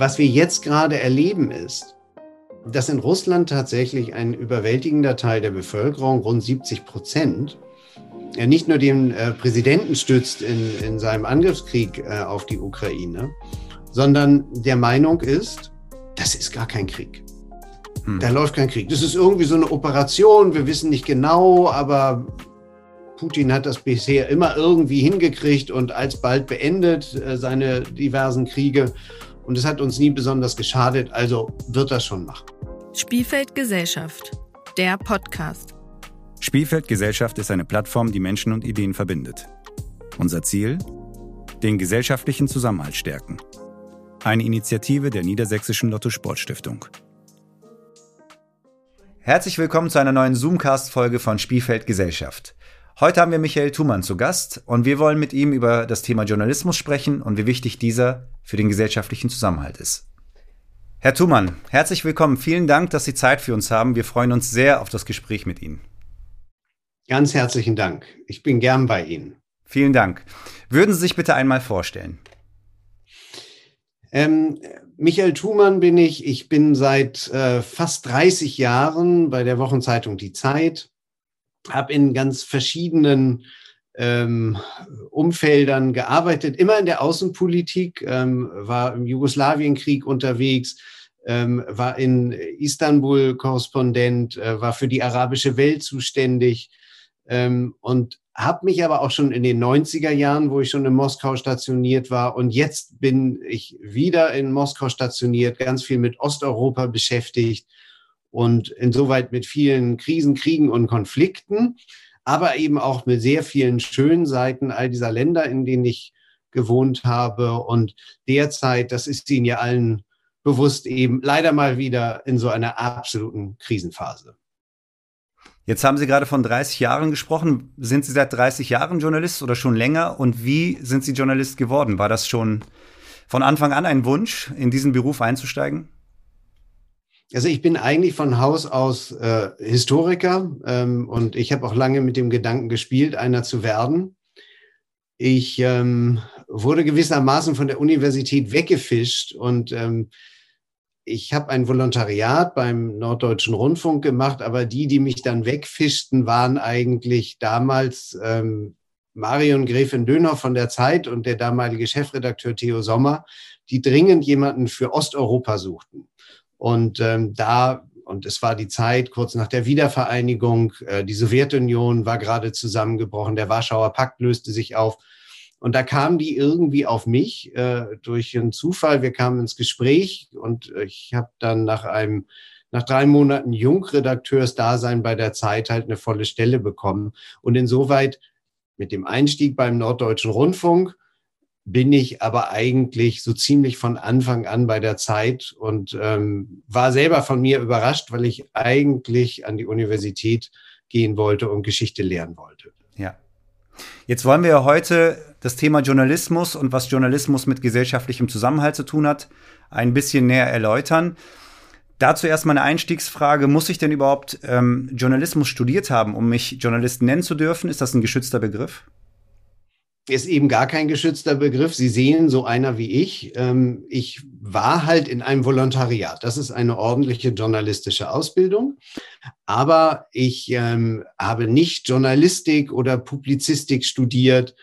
Was wir jetzt gerade erleben ist, dass in Russland tatsächlich ein überwältigender Teil der Bevölkerung, rund 70 Prozent, ja nicht nur den äh, Präsidenten stützt in, in seinem Angriffskrieg äh, auf die Ukraine, sondern der Meinung ist, das ist gar kein Krieg. Hm. Da läuft kein Krieg. Das ist irgendwie so eine Operation, wir wissen nicht genau, aber Putin hat das bisher immer irgendwie hingekriegt und alsbald beendet äh, seine diversen Kriege. Und es hat uns nie besonders geschadet, also wird das schon machen. Spielfeld Gesellschaft, der Podcast. Spielfeld Gesellschaft ist eine Plattform, die Menschen und Ideen verbindet. Unser Ziel? Den gesellschaftlichen Zusammenhalt stärken. Eine Initiative der Niedersächsischen Lotto Sportstiftung. Herzlich willkommen zu einer neuen Zoomcast-Folge von Spielfeld Gesellschaft. Heute haben wir Michael Thumann zu Gast und wir wollen mit ihm über das Thema Journalismus sprechen und wie wichtig dieser für den gesellschaftlichen Zusammenhalt ist. Herr Thumann, herzlich willkommen. Vielen Dank, dass Sie Zeit für uns haben. Wir freuen uns sehr auf das Gespräch mit Ihnen. Ganz herzlichen Dank. Ich bin gern bei Ihnen. Vielen Dank. Würden Sie sich bitte einmal vorstellen? Ähm, Michael Thumann bin ich. Ich bin seit äh, fast 30 Jahren bei der Wochenzeitung Die Zeit habe in ganz verschiedenen ähm, Umfeldern gearbeitet, immer in der Außenpolitik, ähm, war im Jugoslawienkrieg unterwegs, ähm, war in Istanbul Korrespondent, äh, war für die arabische Welt zuständig ähm, und habe mich aber auch schon in den 90er Jahren, wo ich schon in Moskau stationiert war und jetzt bin ich wieder in Moskau stationiert, ganz viel mit Osteuropa beschäftigt und insoweit mit vielen Krisen, Kriegen und Konflikten, aber eben auch mit sehr vielen schönen Seiten all dieser Länder, in denen ich gewohnt habe. Und derzeit, das ist Ihnen ja allen bewusst, eben leider mal wieder in so einer absoluten Krisenphase. Jetzt haben Sie gerade von 30 Jahren gesprochen. Sind Sie seit 30 Jahren Journalist oder schon länger? Und wie sind Sie Journalist geworden? War das schon von Anfang an ein Wunsch, in diesen Beruf einzusteigen? Also ich bin eigentlich von Haus aus äh, Historiker ähm, und ich habe auch lange mit dem Gedanken gespielt, einer zu werden. Ich ähm, wurde gewissermaßen von der Universität weggefischt und ähm, ich habe ein Volontariat beim Norddeutschen Rundfunk gemacht, aber die, die mich dann wegfischten, waren eigentlich damals ähm, Marion Gräfin Dönhoff von der Zeit und der damalige Chefredakteur Theo Sommer, die dringend jemanden für Osteuropa suchten. Und ähm, da, und es war die Zeit kurz nach der Wiedervereinigung, äh, die Sowjetunion war gerade zusammengebrochen, der Warschauer Pakt löste sich auf. Und da kamen die irgendwie auf mich äh, durch einen Zufall. Wir kamen ins Gespräch und ich habe dann nach einem nach drei Monaten Jungredakteursdasein bei der Zeit halt eine volle Stelle bekommen. Und insoweit mit dem Einstieg beim Norddeutschen Rundfunk bin ich aber eigentlich so ziemlich von Anfang an bei der Zeit und ähm, war selber von mir überrascht, weil ich eigentlich an die Universität gehen wollte und Geschichte lernen wollte. Ja. Jetzt wollen wir heute das Thema Journalismus und was Journalismus mit gesellschaftlichem Zusammenhalt zu tun hat, ein bisschen näher erläutern. Dazu erstmal eine Einstiegsfrage. Muss ich denn überhaupt ähm, Journalismus studiert haben, um mich Journalist nennen zu dürfen? Ist das ein geschützter Begriff? Ist eben gar kein geschützter Begriff. Sie sehen, so einer wie ich, ähm, ich war halt in einem Volontariat. Das ist eine ordentliche journalistische Ausbildung. Aber ich ähm, habe nicht Journalistik oder Publizistik studiert.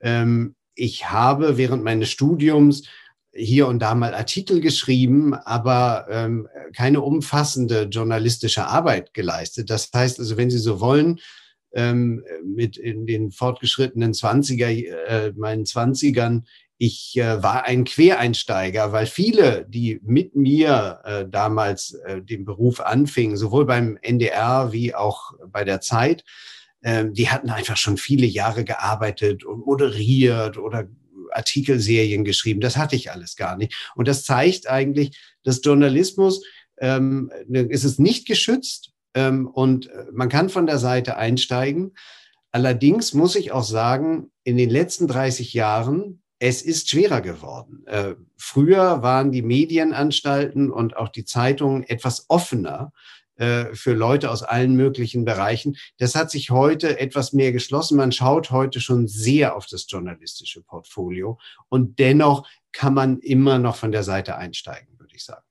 Ähm, ich habe während meines Studiums hier und da mal Artikel geschrieben, aber keine umfassende journalistische Arbeit geleistet. Das heißt also, wenn Sie so wollen, ähm, mit in den fortgeschrittenen 20er, äh, meinen 20ern, ich äh, war ein Quereinsteiger, weil viele, die mit mir äh, damals äh, den Beruf anfingen, sowohl beim NDR wie auch bei der Zeit, äh, die hatten einfach schon viele Jahre gearbeitet und moderiert oder Artikelserien geschrieben. Das hatte ich alles gar nicht. Und das zeigt eigentlich, dass Journalismus ähm, ist es nicht geschützt und äh, man kann von der Seite einsteigen. Allerdings muss ich auch sagen, in den letzten 30 Jahren, es ist schwerer geworden. Äh, früher waren die Medienanstalten und auch die Zeitungen etwas offener äh, für Leute aus allen möglichen Bereichen. Das hat sich heute etwas mehr geschlossen. Man schaut heute schon sehr auf das journalistische Portfolio und dennoch kann man immer noch von der Seite einsteigen, würde ich sagen.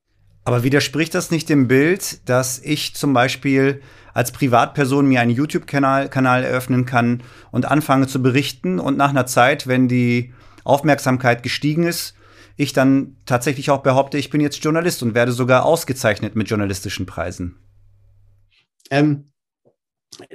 Aber widerspricht das nicht dem Bild, dass ich zum Beispiel als Privatperson mir einen YouTube-Kanal Kanal eröffnen kann und anfange zu berichten und nach einer Zeit, wenn die Aufmerksamkeit gestiegen ist, ich dann tatsächlich auch behaupte, ich bin jetzt Journalist und werde sogar ausgezeichnet mit journalistischen Preisen? Ähm,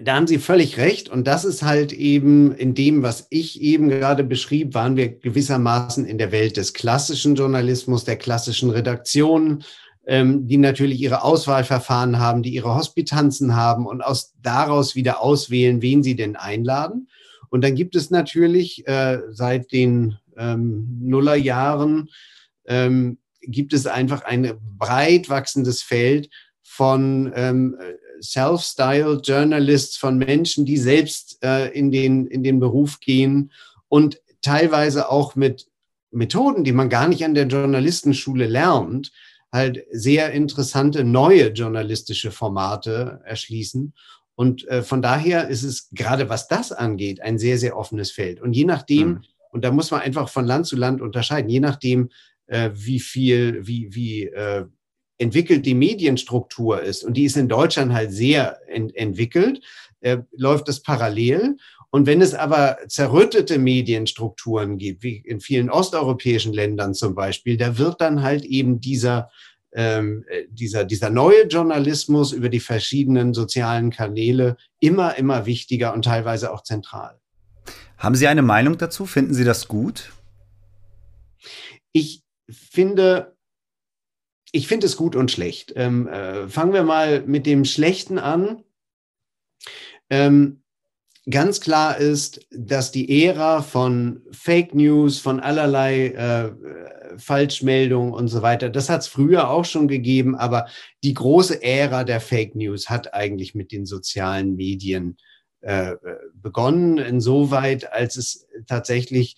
da haben Sie völlig recht. Und das ist halt eben in dem, was ich eben gerade beschrieb, waren wir gewissermaßen in der Welt des klassischen Journalismus, der klassischen Redaktion, die natürlich ihre Auswahlverfahren haben, die ihre Hospitanzen haben und aus daraus wieder auswählen, wen sie denn einladen. Und dann gibt es natürlich äh, seit den ähm, Nullerjahren ähm, gibt es einfach ein breit wachsendes Feld von ähm, Self-Styled Journalists, von Menschen, die selbst äh, in, den, in den Beruf gehen und teilweise auch mit Methoden, die man gar nicht an der Journalistenschule lernt, halt sehr interessante neue journalistische Formate erschließen. Und äh, von daher ist es gerade was das angeht, ein sehr, sehr offenes Feld. Und je nachdem, mhm. und da muss man einfach von Land zu Land unterscheiden, je nachdem, äh, wie viel, wie, wie äh, entwickelt die Medienstruktur ist, und die ist in Deutschland halt sehr ent entwickelt, äh, läuft das parallel. Und wenn es aber zerrüttete Medienstrukturen gibt, wie in vielen osteuropäischen Ländern zum Beispiel, da wird dann halt eben dieser, ähm, äh, dieser, dieser neue Journalismus über die verschiedenen sozialen Kanäle immer, immer wichtiger und teilweise auch zentral. Haben Sie eine Meinung dazu? Finden Sie das gut? Ich finde, ich finde es gut und schlecht. Ähm, äh, fangen wir mal mit dem Schlechten an. Ähm, ganz klar ist, dass die Ära von Fake News, von allerlei äh, Falschmeldungen und so weiter, das hat es früher auch schon gegeben, aber die große Ära der Fake News hat eigentlich mit den sozialen Medien äh, begonnen, insoweit, als es tatsächlich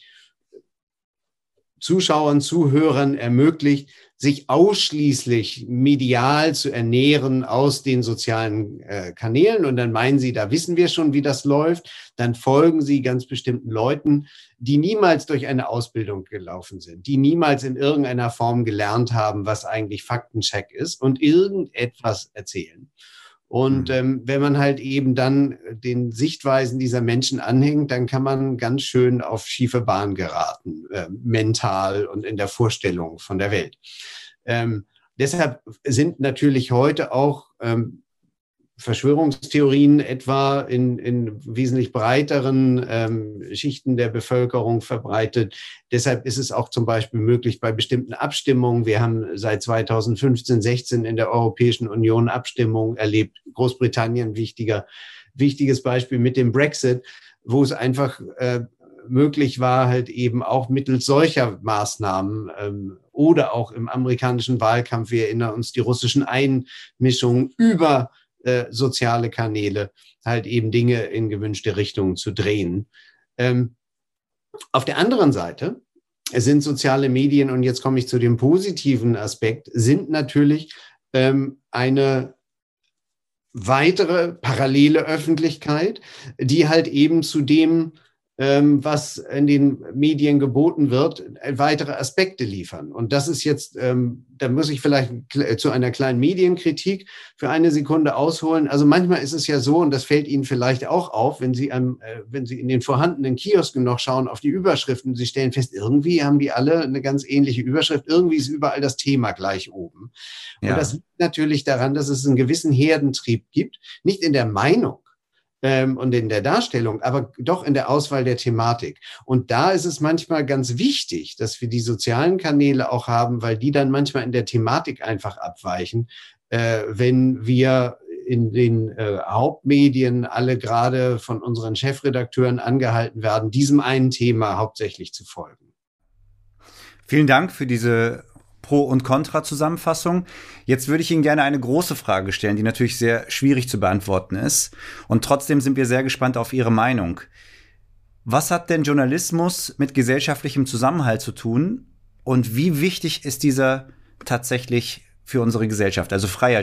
Zuschauern, Zuhörern ermöglicht, sich ausschließlich medial zu ernähren aus den sozialen äh, Kanälen. Und dann meinen sie, da wissen wir schon, wie das läuft. Dann folgen sie ganz bestimmten Leuten, die niemals durch eine Ausbildung gelaufen sind, die niemals in irgendeiner Form gelernt haben, was eigentlich Faktencheck ist und irgendetwas erzählen. Und mhm. ähm, wenn man halt eben dann den Sichtweisen dieser Menschen anhängt, dann kann man ganz schön auf schiefe Bahn geraten, äh, mental und in der Vorstellung von der Welt. Ähm, deshalb sind natürlich heute auch ähm, Verschwörungstheorien etwa in, in wesentlich breiteren ähm, Schichten der Bevölkerung verbreitet. Deshalb ist es auch zum Beispiel möglich bei bestimmten Abstimmungen. Wir haben seit 2015, 16 in der Europäischen Union Abstimmungen erlebt. Großbritannien wichtiger, wichtiges Beispiel mit dem Brexit, wo es einfach äh, möglich war, halt eben auch mittels solcher Maßnahmen ähm, oder auch im amerikanischen Wahlkampf, wir erinnern uns die russischen Einmischungen über äh, soziale Kanäle halt eben Dinge in gewünschte Richtungen zu drehen. Ähm, auf der anderen Seite sind soziale Medien, und jetzt komme ich zu dem positiven Aspekt, sind natürlich ähm, eine weitere parallele Öffentlichkeit, die halt eben zu dem was in den Medien geboten wird, weitere Aspekte liefern. Und das ist jetzt, ähm, da muss ich vielleicht zu einer kleinen Medienkritik für eine Sekunde ausholen. Also manchmal ist es ja so, und das fällt Ihnen vielleicht auch auf, wenn Sie, ähm, wenn Sie in den vorhandenen Kiosken noch schauen auf die Überschriften, Sie stellen fest, irgendwie haben die alle eine ganz ähnliche Überschrift. Irgendwie ist überall das Thema gleich oben. Ja. Und das liegt natürlich daran, dass es einen gewissen Herdentrieb gibt, nicht in der Meinung, ähm, und in der Darstellung, aber doch in der Auswahl der Thematik. Und da ist es manchmal ganz wichtig, dass wir die sozialen Kanäle auch haben, weil die dann manchmal in der Thematik einfach abweichen, äh, wenn wir in den äh, Hauptmedien alle gerade von unseren Chefredakteuren angehalten werden, diesem einen Thema hauptsächlich zu folgen. Vielen Dank für diese Pro- und Contra-Zusammenfassung. Jetzt würde ich Ihnen gerne eine große Frage stellen, die natürlich sehr schwierig zu beantworten ist. Und trotzdem sind wir sehr gespannt auf Ihre Meinung. Was hat denn Journalismus mit gesellschaftlichem Zusammenhalt zu tun? Und wie wichtig ist dieser tatsächlich für unsere Gesellschaft, also freier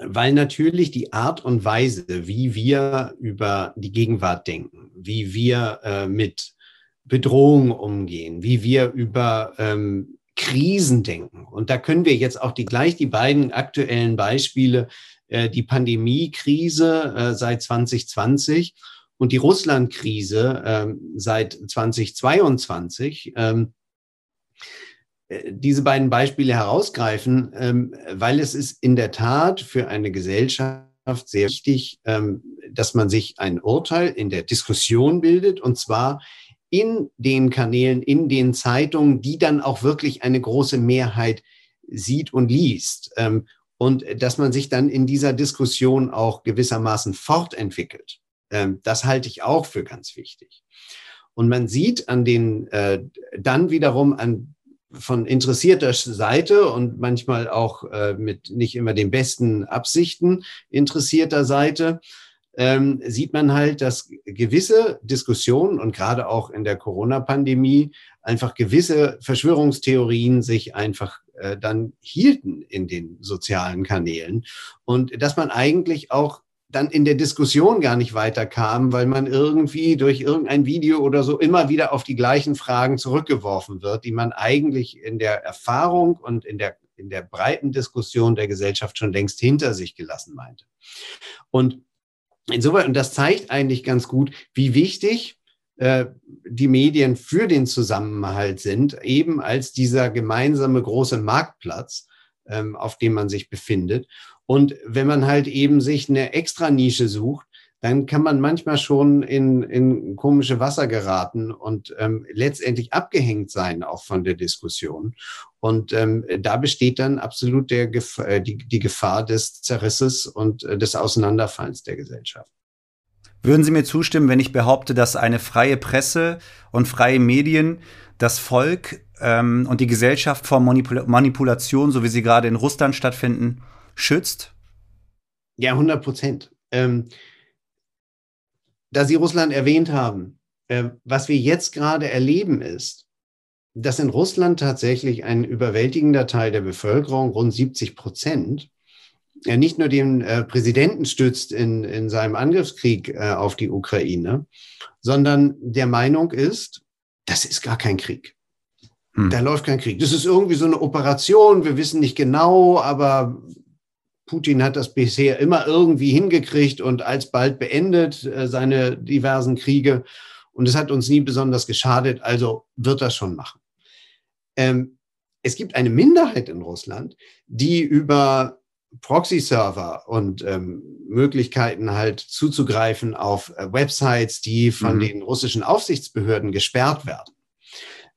weil natürlich die Art und Weise, wie wir über die Gegenwart denken, wie wir äh, mit Bedrohungen umgehen, wie wir über ähm, Krisen denken. Und da können wir jetzt auch die, gleich die beiden aktuellen Beispiele, äh, die Pandemiekrise äh, seit 2020 und die Russlandkrise äh, seit 2022, ähm, äh, diese beiden Beispiele herausgreifen, ähm, weil es ist in der Tat für eine Gesellschaft sehr wichtig, ähm, dass man sich ein Urteil in der Diskussion bildet und zwar in den Kanälen, in den Zeitungen, die dann auch wirklich eine große Mehrheit sieht und liest. Ähm, und dass man sich dann in dieser Diskussion auch gewissermaßen fortentwickelt. Das halte ich auch für ganz wichtig. Und man sieht an den, äh, dann wiederum an von interessierter Seite und manchmal auch äh, mit nicht immer den besten Absichten interessierter Seite, ähm, sieht man halt, dass gewisse Diskussionen und gerade auch in der Corona-Pandemie einfach gewisse Verschwörungstheorien sich einfach äh, dann hielten in den sozialen Kanälen. Und dass man eigentlich auch dann in der Diskussion gar nicht weiterkam, weil man irgendwie durch irgendein Video oder so immer wieder auf die gleichen Fragen zurückgeworfen wird, die man eigentlich in der Erfahrung und in der, in der breiten Diskussion der Gesellschaft schon längst hinter sich gelassen meinte. Und insoweit, und das zeigt eigentlich ganz gut, wie wichtig äh, die Medien für den Zusammenhalt sind, eben als dieser gemeinsame große Marktplatz, ähm, auf dem man sich befindet. Und wenn man halt eben sich eine extra Nische sucht, dann kann man manchmal schon in, in komische Wasser geraten und ähm, letztendlich abgehängt sein auch von der Diskussion. Und ähm, da besteht dann absolut der Gef äh, die, die Gefahr des Zerrisses und äh, des Auseinanderfalls der Gesellschaft. Würden Sie mir zustimmen, wenn ich behaupte, dass eine freie Presse und freie Medien das Volk ähm, und die Gesellschaft vor Manipul Manipulation, so wie sie gerade in Russland stattfinden, schützt? Ja, 100 Prozent. Ähm, da Sie Russland erwähnt haben, äh, was wir jetzt gerade erleben ist, dass in Russland tatsächlich ein überwältigender Teil der Bevölkerung, rund 70 Prozent, äh, nicht nur den äh, Präsidenten stützt in, in seinem Angriffskrieg äh, auf die Ukraine, sondern der Meinung ist, das ist gar kein Krieg. Hm. Da läuft kein Krieg. Das ist irgendwie so eine Operation, wir wissen nicht genau, aber Putin hat das bisher immer irgendwie hingekriegt und alsbald beendet äh, seine diversen Kriege. Und es hat uns nie besonders geschadet, also wird das schon machen. Ähm, es gibt eine Minderheit in Russland, die über Proxy-Server und ähm, Möglichkeiten halt zuzugreifen auf äh, Websites, die von mhm. den russischen Aufsichtsbehörden gesperrt werden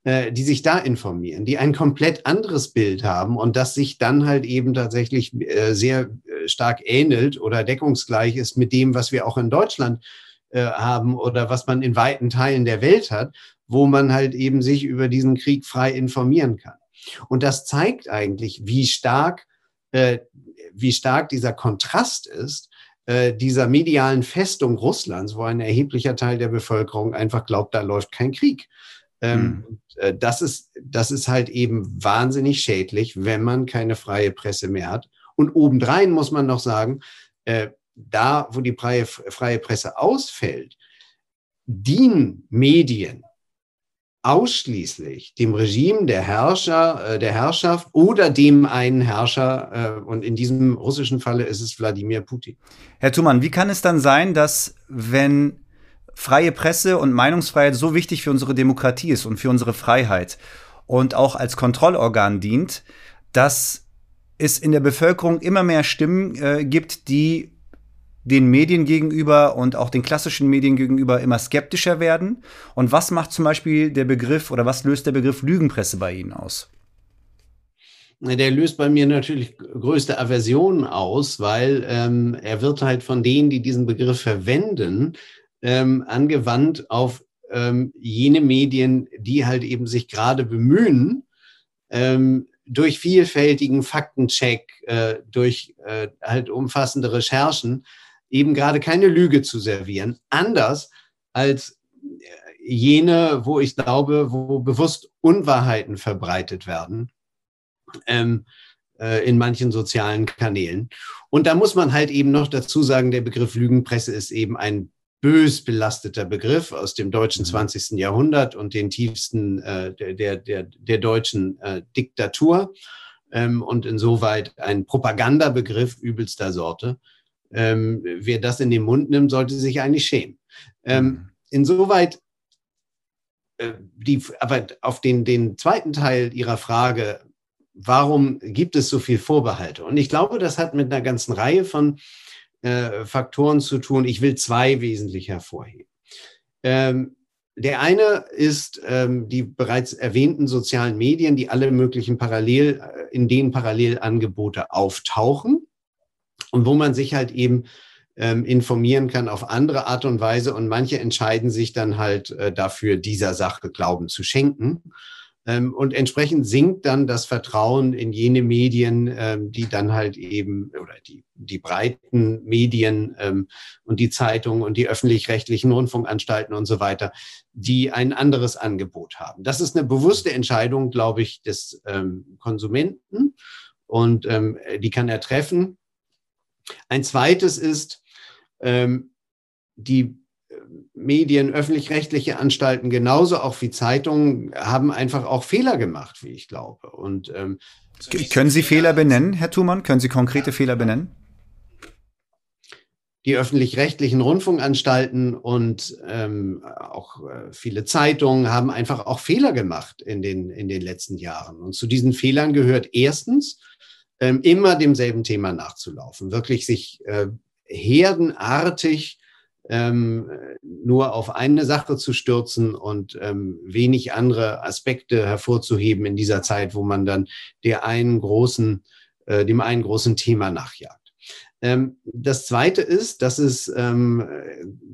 äh, die sich da informieren, die ein komplett anderes Bild haben und das sich dann halt eben tatsächlich äh, sehr äh, stark ähnelt oder deckungsgleich ist mit dem, was wir auch in Deutschland haben oder was man in weiten Teilen der Welt hat, wo man halt eben sich über diesen Krieg frei informieren kann. Und das zeigt eigentlich, wie stark, wie stark dieser Kontrast ist dieser medialen Festung Russlands, wo ein erheblicher Teil der Bevölkerung einfach glaubt, da läuft kein Krieg. Ähm, mhm. äh, das, ist, das ist halt eben wahnsinnig schädlich, wenn man keine freie Presse mehr hat. Und obendrein muss man noch sagen, äh, da, wo die freie, freie Presse ausfällt, dienen Medien ausschließlich dem Regime der Herrscher, äh, der Herrschaft oder dem einen Herrscher. Äh, und in diesem russischen Falle ist es Wladimir Putin. Herr Thumann, wie kann es dann sein, dass wenn freie Presse und Meinungsfreiheit so wichtig für unsere Demokratie ist und für unsere Freiheit und auch als Kontrollorgan dient, dass es in der Bevölkerung immer mehr Stimmen äh, gibt, die den Medien gegenüber und auch den klassischen Medien gegenüber immer skeptischer werden? Und was macht zum Beispiel der Begriff oder was löst der Begriff Lügenpresse bei Ihnen aus? Der löst bei mir natürlich größte Aversion aus, weil ähm, er wird halt von denen, die diesen Begriff verwenden, ähm, angewandt auf ähm, jene Medien, die halt eben sich gerade bemühen, ähm, durch vielfältigen Faktencheck, äh, durch äh, halt umfassende Recherchen, eben gerade keine Lüge zu servieren. Anders als äh, jene, wo ich glaube, wo bewusst Unwahrheiten verbreitet werden. Ähm, äh, in manchen sozialen Kanälen. Und da muss man halt eben noch dazu sagen, der Begriff Lügenpresse ist eben ein bös belasteter Begriff aus dem deutschen 20. Mhm. Jahrhundert und den tiefsten äh, der, der, der, deutschen äh, Diktatur ähm, und insoweit ein Propagandabegriff übelster Sorte. Ähm, wer das in den Mund nimmt, sollte sich eigentlich schämen. Ähm, mhm. insoweit, äh, die, aber auf den, den zweiten Teil Ihrer Frage, warum gibt es so viel Vorbehalte? Und ich glaube, das hat mit einer ganzen Reihe von äh, Faktoren zu tun. Ich will zwei wesentlich hervorheben. Ähm, der eine ist ähm, die bereits erwähnten sozialen Medien, die alle möglichen parallel, äh, in denen Parallelangebote auftauchen und wo man sich halt eben ähm, informieren kann auf andere Art und Weise und manche entscheiden sich dann halt äh, dafür, dieser Sache Glauben zu schenken. Ähm, und entsprechend sinkt dann das Vertrauen in jene Medien, ähm, die dann halt eben, oder die, die breiten Medien ähm, und die Zeitungen und die öffentlich-rechtlichen Rundfunkanstalten und so weiter, die ein anderes Angebot haben. Das ist eine bewusste Entscheidung, glaube ich, des Konsumenten und die kann er treffen. Ein zweites ist, die Medien, öffentlich-rechtliche Anstalten genauso auch wie Zeitungen haben einfach auch Fehler gemacht, wie ich glaube. Und ähm, können Sie Fehler benennen, Herr Thumann? Können Sie konkrete Fehler benennen? Die öffentlich-rechtlichen Rundfunkanstalten und ähm, auch äh, viele Zeitungen haben einfach auch Fehler gemacht in den, in den letzten Jahren. Und zu diesen Fehlern gehört erstens, ähm, immer demselben Thema nachzulaufen, wirklich sich äh, herdenartig ähm, nur auf eine Sache zu stürzen und ähm, wenig andere Aspekte hervorzuheben in dieser Zeit, wo man dann der einen großen, äh, dem einen großen Thema nachjagt. Ähm, das Zweite ist, dass es, ähm,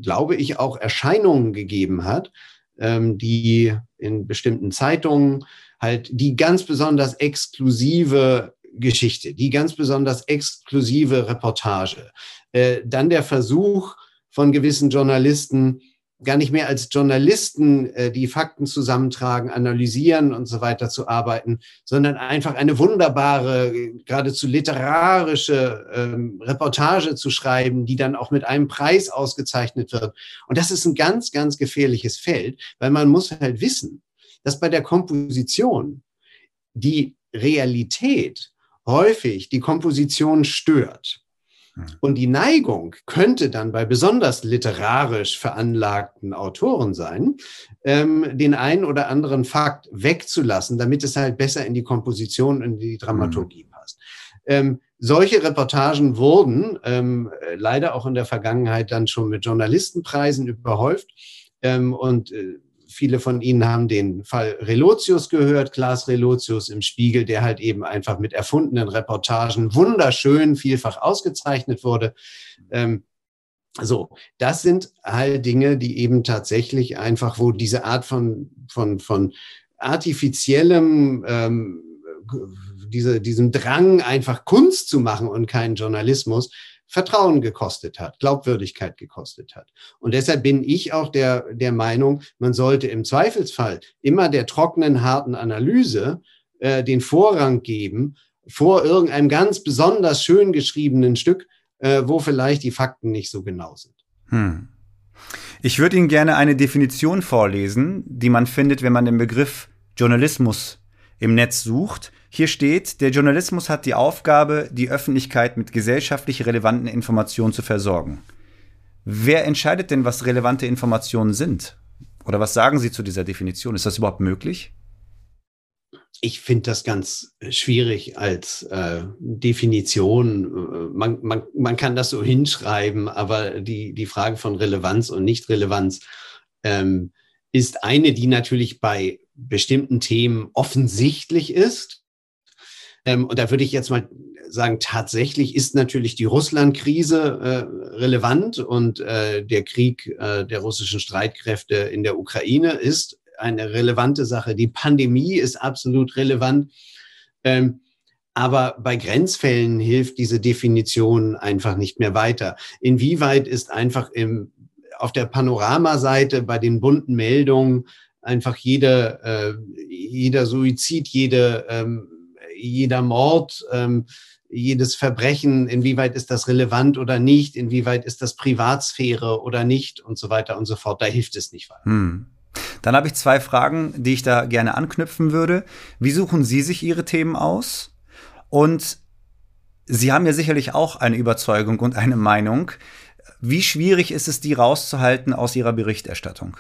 glaube ich, auch Erscheinungen gegeben hat, ähm, die in bestimmten Zeitungen halt die ganz besonders exklusive Geschichte, die ganz besonders exklusive Reportage, äh, dann der Versuch, von gewissen Journalisten gar nicht mehr als Journalisten äh, die Fakten zusammentragen, analysieren und so weiter zu arbeiten, sondern einfach eine wunderbare, geradezu literarische ähm, Reportage zu schreiben, die dann auch mit einem Preis ausgezeichnet wird. Und das ist ein ganz, ganz gefährliches Feld, weil man muss halt wissen, dass bei der Komposition die Realität häufig die Komposition stört. Hm. Und die Neigung könnte dann bei besonders literarisch veranlagten Autoren sein, ähm, den einen oder anderen Fakt wegzulassen, damit es halt besser in die Komposition und die Dramaturgie mhm. passt. Ähm, solche Reportagen wurden ähm, leider auch in der Vergangenheit dann schon mit Journalistenpreisen überhäuft. Ähm, und äh, viele von Ihnen haben den Fall Relotius gehört, Klaas Relotius im Spiegel, der halt eben einfach mit erfundenen Reportagen wunderschön vielfach ausgezeichnet wurde. Ähm, so, das sind halt Dinge, die eben tatsächlich einfach, wo diese Art von, von, von artifiziellem, ähm, diese, diesem Drang, einfach Kunst zu machen und keinen Journalismus, Vertrauen gekostet hat, Glaubwürdigkeit gekostet hat. Und deshalb bin ich auch der, der Meinung, man sollte im Zweifelsfall immer der trockenen, harten Analyse äh, den Vorrang geben vor irgendeinem ganz besonders schön geschriebenen Stück, äh, wo vielleicht die Fakten nicht so genau sind. Hm. Ich würde Ihnen gerne eine Definition vorlesen, die man findet, wenn man den Begriff Journalismus im Netz sucht. Hier steht, der Journalismus hat die Aufgabe, die Öffentlichkeit mit gesellschaftlich relevanten Informationen zu versorgen. Wer entscheidet denn, was relevante Informationen sind? Oder was sagen Sie zu dieser Definition? Ist das überhaupt möglich? Ich finde das ganz schwierig als äh, Definition. Man, man, man kann das so hinschreiben, aber die, die Frage von Relevanz und Nichtrelevanz ähm, ist eine, die natürlich bei bestimmten Themen offensichtlich ist. Ähm, und da würde ich jetzt mal sagen, tatsächlich ist natürlich die Russland-Krise äh, relevant und äh, der Krieg äh, der russischen Streitkräfte in der Ukraine ist eine relevante Sache. Die Pandemie ist absolut relevant. Ähm, aber bei Grenzfällen hilft diese Definition einfach nicht mehr weiter. Inwieweit ist einfach im, auf der Panoramaseite bei den bunten Meldungen einfach jeder, äh, jeder Suizid, jede ähm, jeder Mord, ähm, jedes Verbrechen, inwieweit ist das relevant oder nicht, inwieweit ist das Privatsphäre oder nicht und so weiter und so fort. Da hilft es nicht weiter. Hm. Dann habe ich zwei Fragen, die ich da gerne anknüpfen würde. Wie suchen Sie sich Ihre Themen aus? Und Sie haben ja sicherlich auch eine Überzeugung und eine Meinung. Wie schwierig ist es, die rauszuhalten aus Ihrer Berichterstattung?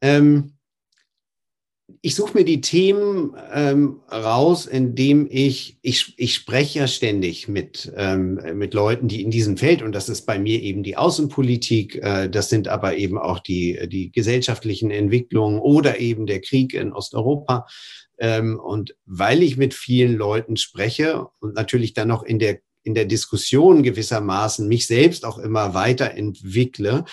Ähm, ich suche mir die Themen ähm, raus, indem ich, ich, ich spreche ja ständig mit, ähm, mit Leuten, die in diesem Feld, und das ist bei mir eben die Außenpolitik, äh, das sind aber eben auch die, die gesellschaftlichen Entwicklungen oder eben der Krieg in Osteuropa. Ähm, und weil ich mit vielen Leuten spreche und natürlich dann noch in der in der Diskussion gewissermaßen mich selbst auch immer weiterentwickle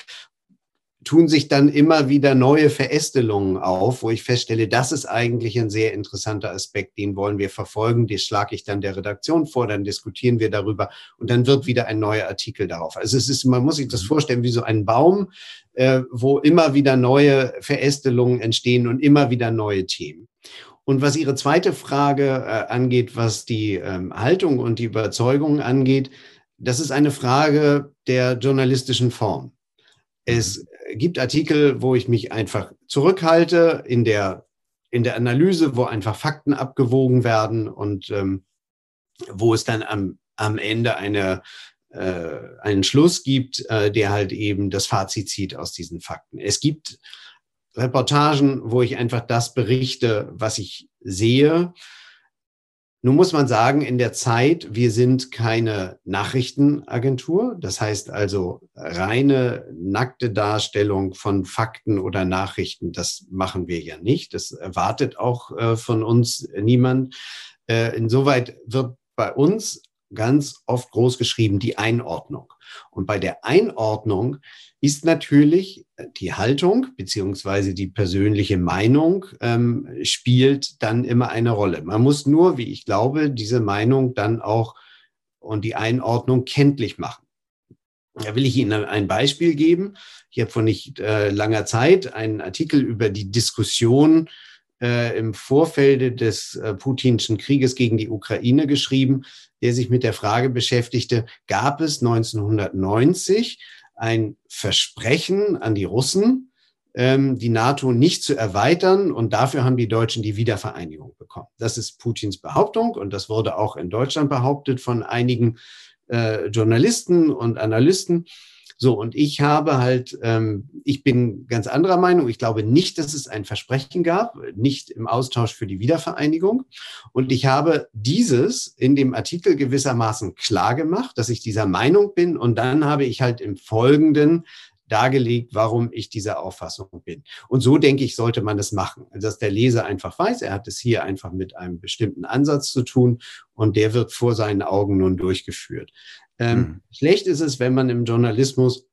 tun sich dann immer wieder neue Verästelungen auf, wo ich feststelle, das ist eigentlich ein sehr interessanter Aspekt, den wollen wir verfolgen, den schlage ich dann der Redaktion vor, dann diskutieren wir darüber und dann wird wieder ein neuer Artikel darauf. Also es ist, man muss sich das mhm. vorstellen wie so ein Baum, äh, wo immer wieder neue Verästelungen entstehen und immer wieder neue Themen. Und was Ihre zweite Frage äh, angeht, was die ähm, Haltung und die Überzeugung angeht, das ist eine Frage der journalistischen Form. Es gibt Artikel, wo ich mich einfach zurückhalte in der, in der Analyse, wo einfach Fakten abgewogen werden und ähm, wo es dann am, am Ende eine, äh, einen Schluss gibt, äh, der halt eben das Fazit zieht aus diesen Fakten. Es gibt Reportagen, wo ich einfach das berichte, was ich sehe nun muss man sagen, in der Zeit, wir sind keine Nachrichtenagentur. Das heißt also reine nackte Darstellung von Fakten oder Nachrichten, das machen wir ja nicht. Das erwartet auch äh, von uns niemand. Äh, insoweit wird bei uns ganz oft groß geschrieben die Einordnung. Und bei der Einordnung ist natürlich die Haltung beziehungsweise die persönliche Meinung ähm, spielt dann immer eine Rolle. Man muss nur, wie ich glaube, diese Meinung dann auch und die Einordnung kenntlich machen. Da will ich Ihnen ein Beispiel geben. Ich habe vor nicht äh, langer Zeit einen Artikel über die Diskussion äh, im Vorfelde des äh, putinschen Krieges gegen die Ukraine geschrieben, der sich mit der Frage beschäftigte, gab es 1990 ein Versprechen an die Russen, ähm, die NATO nicht zu erweitern und dafür haben die Deutschen die Wiedervereinigung bekommen. Das ist Putins Behauptung und das wurde auch in Deutschland behauptet von einigen äh, Journalisten und Analysten. So, und ich habe halt, ähm, ich bin ganz anderer Meinung. Ich glaube nicht, dass es ein Versprechen gab, nicht im Austausch für die Wiedervereinigung. Und ich habe dieses in dem Artikel gewissermaßen klar gemacht, dass ich dieser Meinung bin. Und dann habe ich halt im Folgenden dargelegt, warum ich dieser Auffassung bin. Und so denke ich, sollte man es machen, dass der Leser einfach weiß, er hat es hier einfach mit einem bestimmten Ansatz zu tun und der wird vor seinen Augen nun durchgeführt. Ähm, mhm. Schlecht ist es, wenn man im Journalismus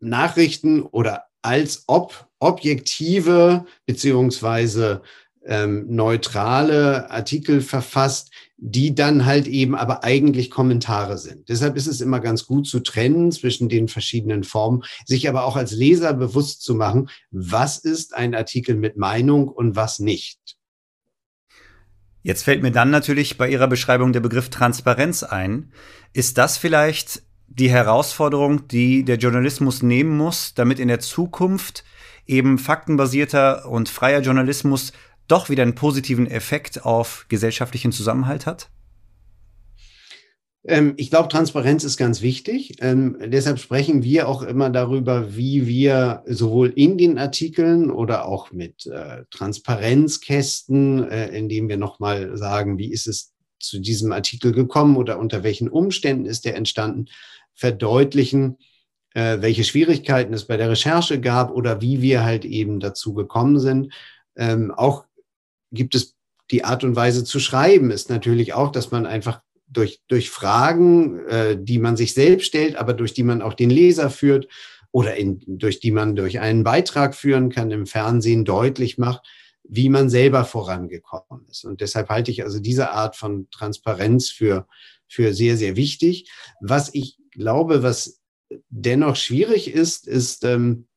Nachrichten oder als ob objektive beziehungsweise ähm, neutrale Artikel verfasst, die dann halt eben aber eigentlich Kommentare sind. Deshalb ist es immer ganz gut zu trennen zwischen den verschiedenen Formen, sich aber auch als Leser bewusst zu machen, was ist ein Artikel mit Meinung und was nicht. Jetzt fällt mir dann natürlich bei Ihrer Beschreibung der Begriff Transparenz ein. Ist das vielleicht die Herausforderung, die der Journalismus nehmen muss, damit in der Zukunft eben faktenbasierter und freier Journalismus doch wieder einen positiven Effekt auf gesellschaftlichen Zusammenhalt hat? Ähm, ich glaube, Transparenz ist ganz wichtig. Ähm, deshalb sprechen wir auch immer darüber, wie wir sowohl in den Artikeln oder auch mit äh, Transparenzkästen, äh, indem wir nochmal sagen, wie ist es zu diesem Artikel gekommen oder unter welchen Umständen ist der entstanden, verdeutlichen, äh, welche Schwierigkeiten es bei der Recherche gab oder wie wir halt eben dazu gekommen sind. Ähm, auch gibt es die Art und Weise zu schreiben, ist natürlich auch, dass man einfach durch, durch Fragen, äh, die man sich selbst stellt, aber durch die man auch den Leser führt oder in, durch die man durch einen Beitrag führen kann im Fernsehen deutlich macht, wie man selber vorangekommen ist. Und deshalb halte ich also diese Art von Transparenz für, für sehr, sehr wichtig. Was ich glaube, was dennoch schwierig ist, ist, ähm,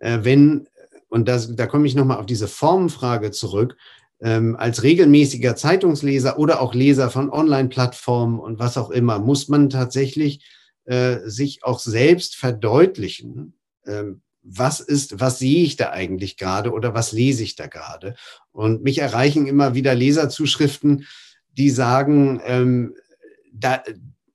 äh, wenn und das, da komme ich nochmal auf diese Formenfrage zurück, ähm, als regelmäßiger Zeitungsleser oder auch Leser von Online-Plattformen und was auch immer, muss man tatsächlich äh, sich auch selbst verdeutlichen, ähm, was ist, was sehe ich da eigentlich gerade oder was lese ich da gerade? Und mich erreichen immer wieder Leserzuschriften, die sagen, ähm, da,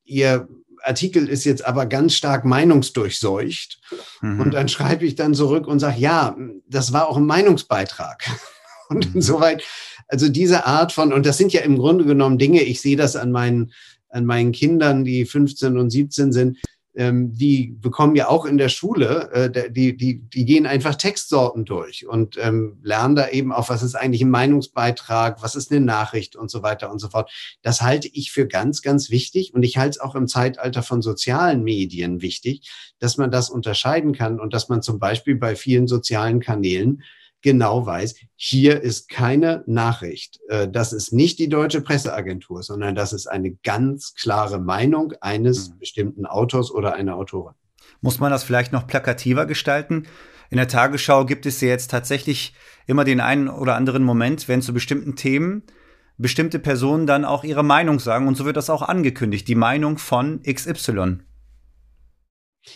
ihr Artikel ist jetzt aber ganz stark meinungsdurchseucht. Mhm. Und dann schreibe ich dann zurück und sage, ja, das war auch ein Meinungsbeitrag. Und mhm. insoweit, also diese Art von, und das sind ja im Grunde genommen Dinge, ich sehe das an meinen, an meinen Kindern, die 15 und 17 sind, ähm, die bekommen ja auch in der Schule, äh, die, die, die gehen einfach Textsorten durch und ähm, lernen da eben auch, was ist eigentlich ein Meinungsbeitrag, was ist eine Nachricht und so weiter und so fort. Das halte ich für ganz, ganz wichtig und ich halte es auch im Zeitalter von sozialen Medien wichtig, dass man das unterscheiden kann und dass man zum Beispiel bei vielen sozialen Kanälen genau weiß, hier ist keine Nachricht. Äh, das ist nicht die deutsche Presseagentur, sondern das ist eine ganz klare Meinung eines mhm. bestimmten Autors oder einer Autorin. Muss man das vielleicht noch plakativer gestalten? In der Tagesschau gibt es ja jetzt tatsächlich immer den einen oder anderen Moment, wenn zu bestimmten Themen bestimmte Personen dann auch ihre Meinung sagen. Und so wird das auch angekündigt, die Meinung von XY.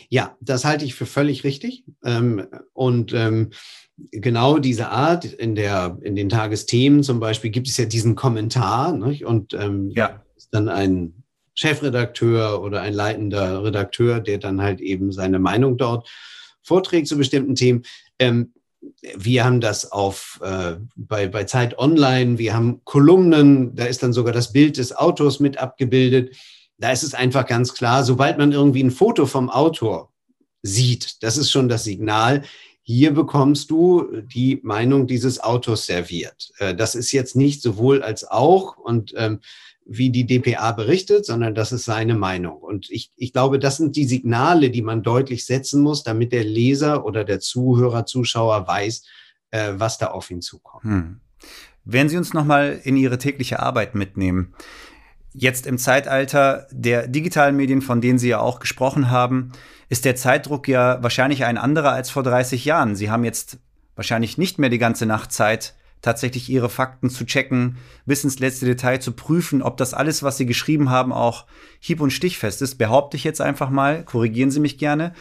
Ja, das halte ich für völlig richtig. Ähm, und ähm, genau diese Art, in, der, in den Tagesthemen zum Beispiel gibt es ja diesen Kommentar nicht? und ähm, ja. ist dann ein Chefredakteur oder ein leitender Redakteur, der dann halt eben seine Meinung dort vorträgt zu bestimmten Themen. Ähm, wir haben das auf äh, bei, bei Zeit Online, wir haben Kolumnen, da ist dann sogar das Bild des Autors mit abgebildet. Da ist es einfach ganz klar, sobald man irgendwie ein Foto vom Autor sieht, das ist schon das Signal, hier bekommst du die Meinung dieses Autors serviert. Äh, das ist jetzt nicht sowohl als auch und ähm, wie die DPA berichtet, sondern das ist seine Meinung. Und ich, ich glaube, das sind die Signale, die man deutlich setzen muss, damit der Leser oder der Zuhörer, Zuschauer weiß, äh, was da auf ihn zukommt. Hm. Werden Sie uns nochmal in Ihre tägliche Arbeit mitnehmen? Jetzt im Zeitalter der digitalen Medien, von denen Sie ja auch gesprochen haben, ist der Zeitdruck ja wahrscheinlich ein anderer als vor 30 Jahren. Sie haben jetzt wahrscheinlich nicht mehr die ganze Nacht Zeit, tatsächlich ihre Fakten zu checken, bis ins letzte Detail zu prüfen, ob das alles, was sie geschrieben haben, auch hieb- und stichfest ist. Behaupte ich jetzt einfach mal, korrigieren Sie mich gerne.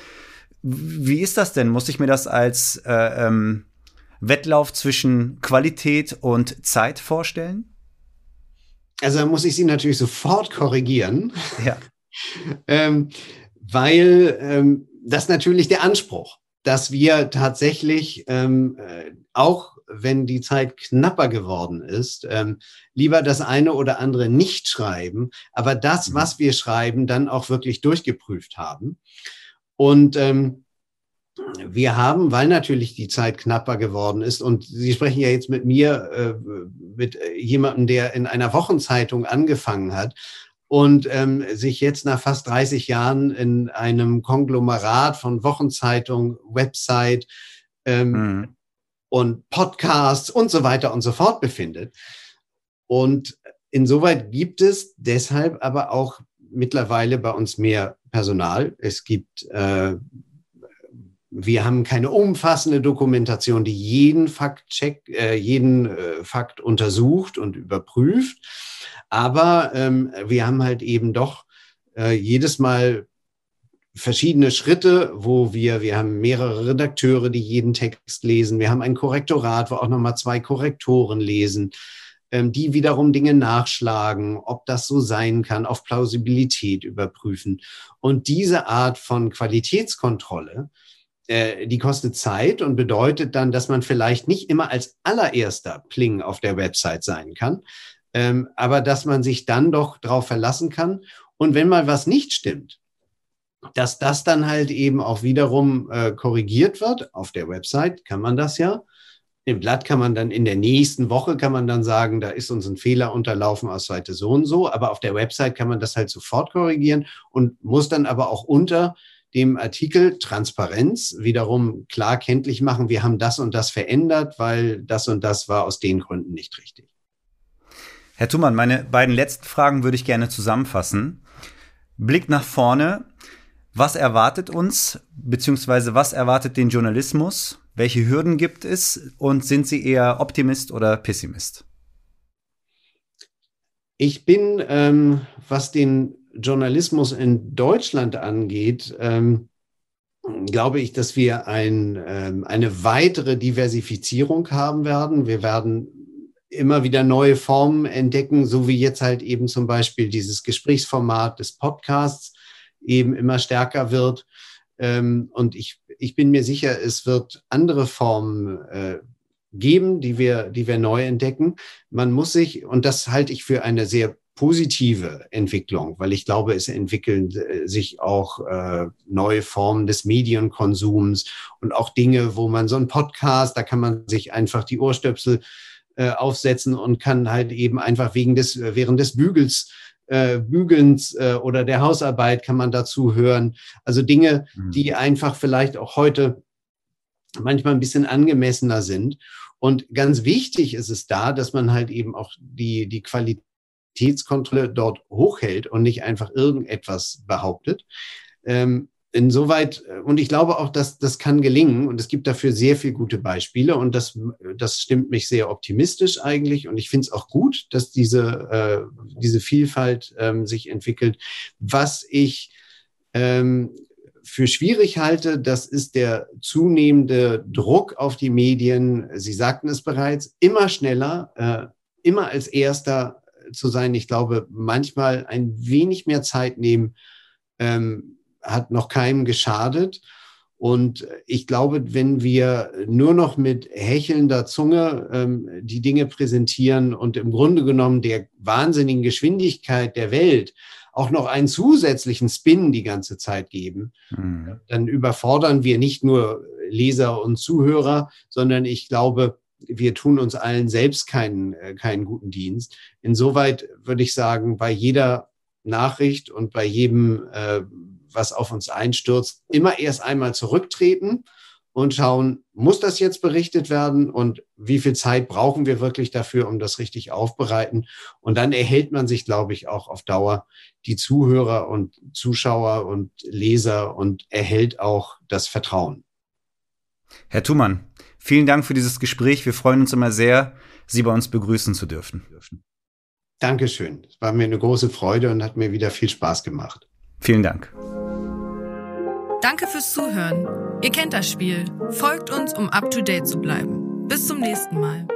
Wie ist das denn? Muss ich mir das als äh, ähm, Wettlauf zwischen Qualität und Zeit vorstellen? Also da muss ich Sie natürlich sofort korrigieren. Ja. ähm, weil ähm, das natürlich der Anspruch, dass wir tatsächlich ähm, äh, auch wenn die Zeit knapper geworden ist, ähm, lieber das eine oder andere nicht schreiben, aber das, mhm. was wir schreiben, dann auch wirklich durchgeprüft haben. Und ähm, wir haben, weil natürlich die Zeit knapper geworden ist, und Sie sprechen ja jetzt mit mir, äh, mit jemandem, der in einer Wochenzeitung angefangen hat, und ähm, sich jetzt nach fast 30 Jahren in einem Konglomerat von Wochenzeitung, Website ähm, mhm. und Podcasts und so weiter und so fort befindet. Und insoweit gibt es deshalb aber auch mittlerweile bei uns mehr Personal. Es gibt, äh, wir haben keine umfassende Dokumentation, die jeden Fakt check, äh, jeden äh, Fakt untersucht und überprüft. Aber ähm, wir haben halt eben doch äh, jedes Mal verschiedene Schritte, wo wir, wir haben mehrere Redakteure, die jeden Text lesen. Wir haben ein Korrektorat, wo auch nochmal zwei Korrektoren lesen, ähm, die wiederum Dinge nachschlagen, ob das so sein kann, auf Plausibilität überprüfen. Und diese Art von Qualitätskontrolle, äh, die kostet Zeit und bedeutet dann, dass man vielleicht nicht immer als allererster Pling auf der Website sein kann, ähm, aber dass man sich dann doch darauf verlassen kann. Und wenn mal was nicht stimmt, dass das dann halt eben auch wiederum äh, korrigiert wird. Auf der Website kann man das ja. Im Blatt kann man dann in der nächsten Woche kann man dann sagen, da ist uns ein Fehler unterlaufen aus Seite so und so. Aber auf der Website kann man das halt sofort korrigieren und muss dann aber auch unter dem Artikel Transparenz wiederum klar kenntlich machen, wir haben das und das verändert, weil das und das war aus den Gründen nicht richtig. Herr Thumann, meine beiden letzten Fragen würde ich gerne zusammenfassen. Blick nach vorne. Was erwartet uns, beziehungsweise was erwartet den Journalismus Welche Hürden gibt es und sind Sie eher Optimist oder Pessimist? Ich bin, ähm, was den Journalismus in Deutschland angeht, ähm, glaube ich, dass wir ein, ähm, eine weitere Diversifizierung haben werden. Wir werden immer wieder neue Formen entdecken, so wie jetzt halt eben zum Beispiel dieses Gesprächsformat des Podcasts eben immer stärker wird. Ähm, und ich, ich bin mir sicher, es wird andere Formen äh, geben, die wir, die wir neu entdecken. Man muss sich, und das halte ich für eine sehr positive Entwicklung, weil ich glaube, es entwickeln äh, sich auch äh, neue Formen des Medienkonsums und auch Dinge, wo man so ein Podcast, da kann man sich einfach die Ohrstöpsel äh, aufsetzen und kann halt eben einfach wegen des, während des Bügels äh, Bügelns äh, oder der Hausarbeit kann man dazu hören. Also Dinge, mhm. die einfach vielleicht auch heute manchmal ein bisschen angemessener sind. Und ganz wichtig ist es da, dass man halt eben auch die, die Qualitätskontrolle dort hochhält und nicht einfach irgendetwas behauptet. Ähm, insoweit, äh, und ich glaube auch, dass das kann gelingen und es gibt dafür sehr viele gute Beispiele und das, das stimmt mich sehr optimistisch eigentlich und ich finde es auch gut, dass diese, äh, diese Vielfalt ähm, sich entwickelt. Was ich ähm, für schwierig halte, das ist der zunehmende Druck auf die Medien. Sie sagten es bereits, immer schneller, äh, immer als erster zu sein. Ich glaube, manchmal ein wenig mehr Zeit nehmen, ähm, hat noch keinem geschadet. Und ich glaube, wenn wir nur noch mit hechelnder Zunge ähm, die Dinge präsentieren und im Grunde genommen der wahnsinnigen Geschwindigkeit der Welt auch noch einen zusätzlichen Spin die ganze Zeit geben, mhm. dann überfordern wir nicht nur Leser und Zuhörer, sondern ich glaube, wir tun uns allen selbst keinen, äh, keinen guten Dienst. Insoweit würde ich sagen, bei jeder Nachricht und bei jedem äh, was auf uns einstürzt, immer erst einmal zurücktreten und schauen, muss das jetzt berichtet werden und wie viel Zeit brauchen wir wirklich dafür, um das richtig aufbereiten? Und dann erhält man sich, glaube ich, auch auf Dauer die Zuhörer und Zuschauer und Leser und erhält auch das Vertrauen. Herr Thumann, vielen Dank für dieses Gespräch. Wir freuen uns immer sehr, Sie bei uns begrüßen zu dürfen. Dankeschön. Es war mir eine große Freude und hat mir wieder viel Spaß gemacht. Vielen Dank. Danke fürs Zuhören. Ihr kennt das Spiel. Folgt uns, um up-to-date zu bleiben. Bis zum nächsten Mal.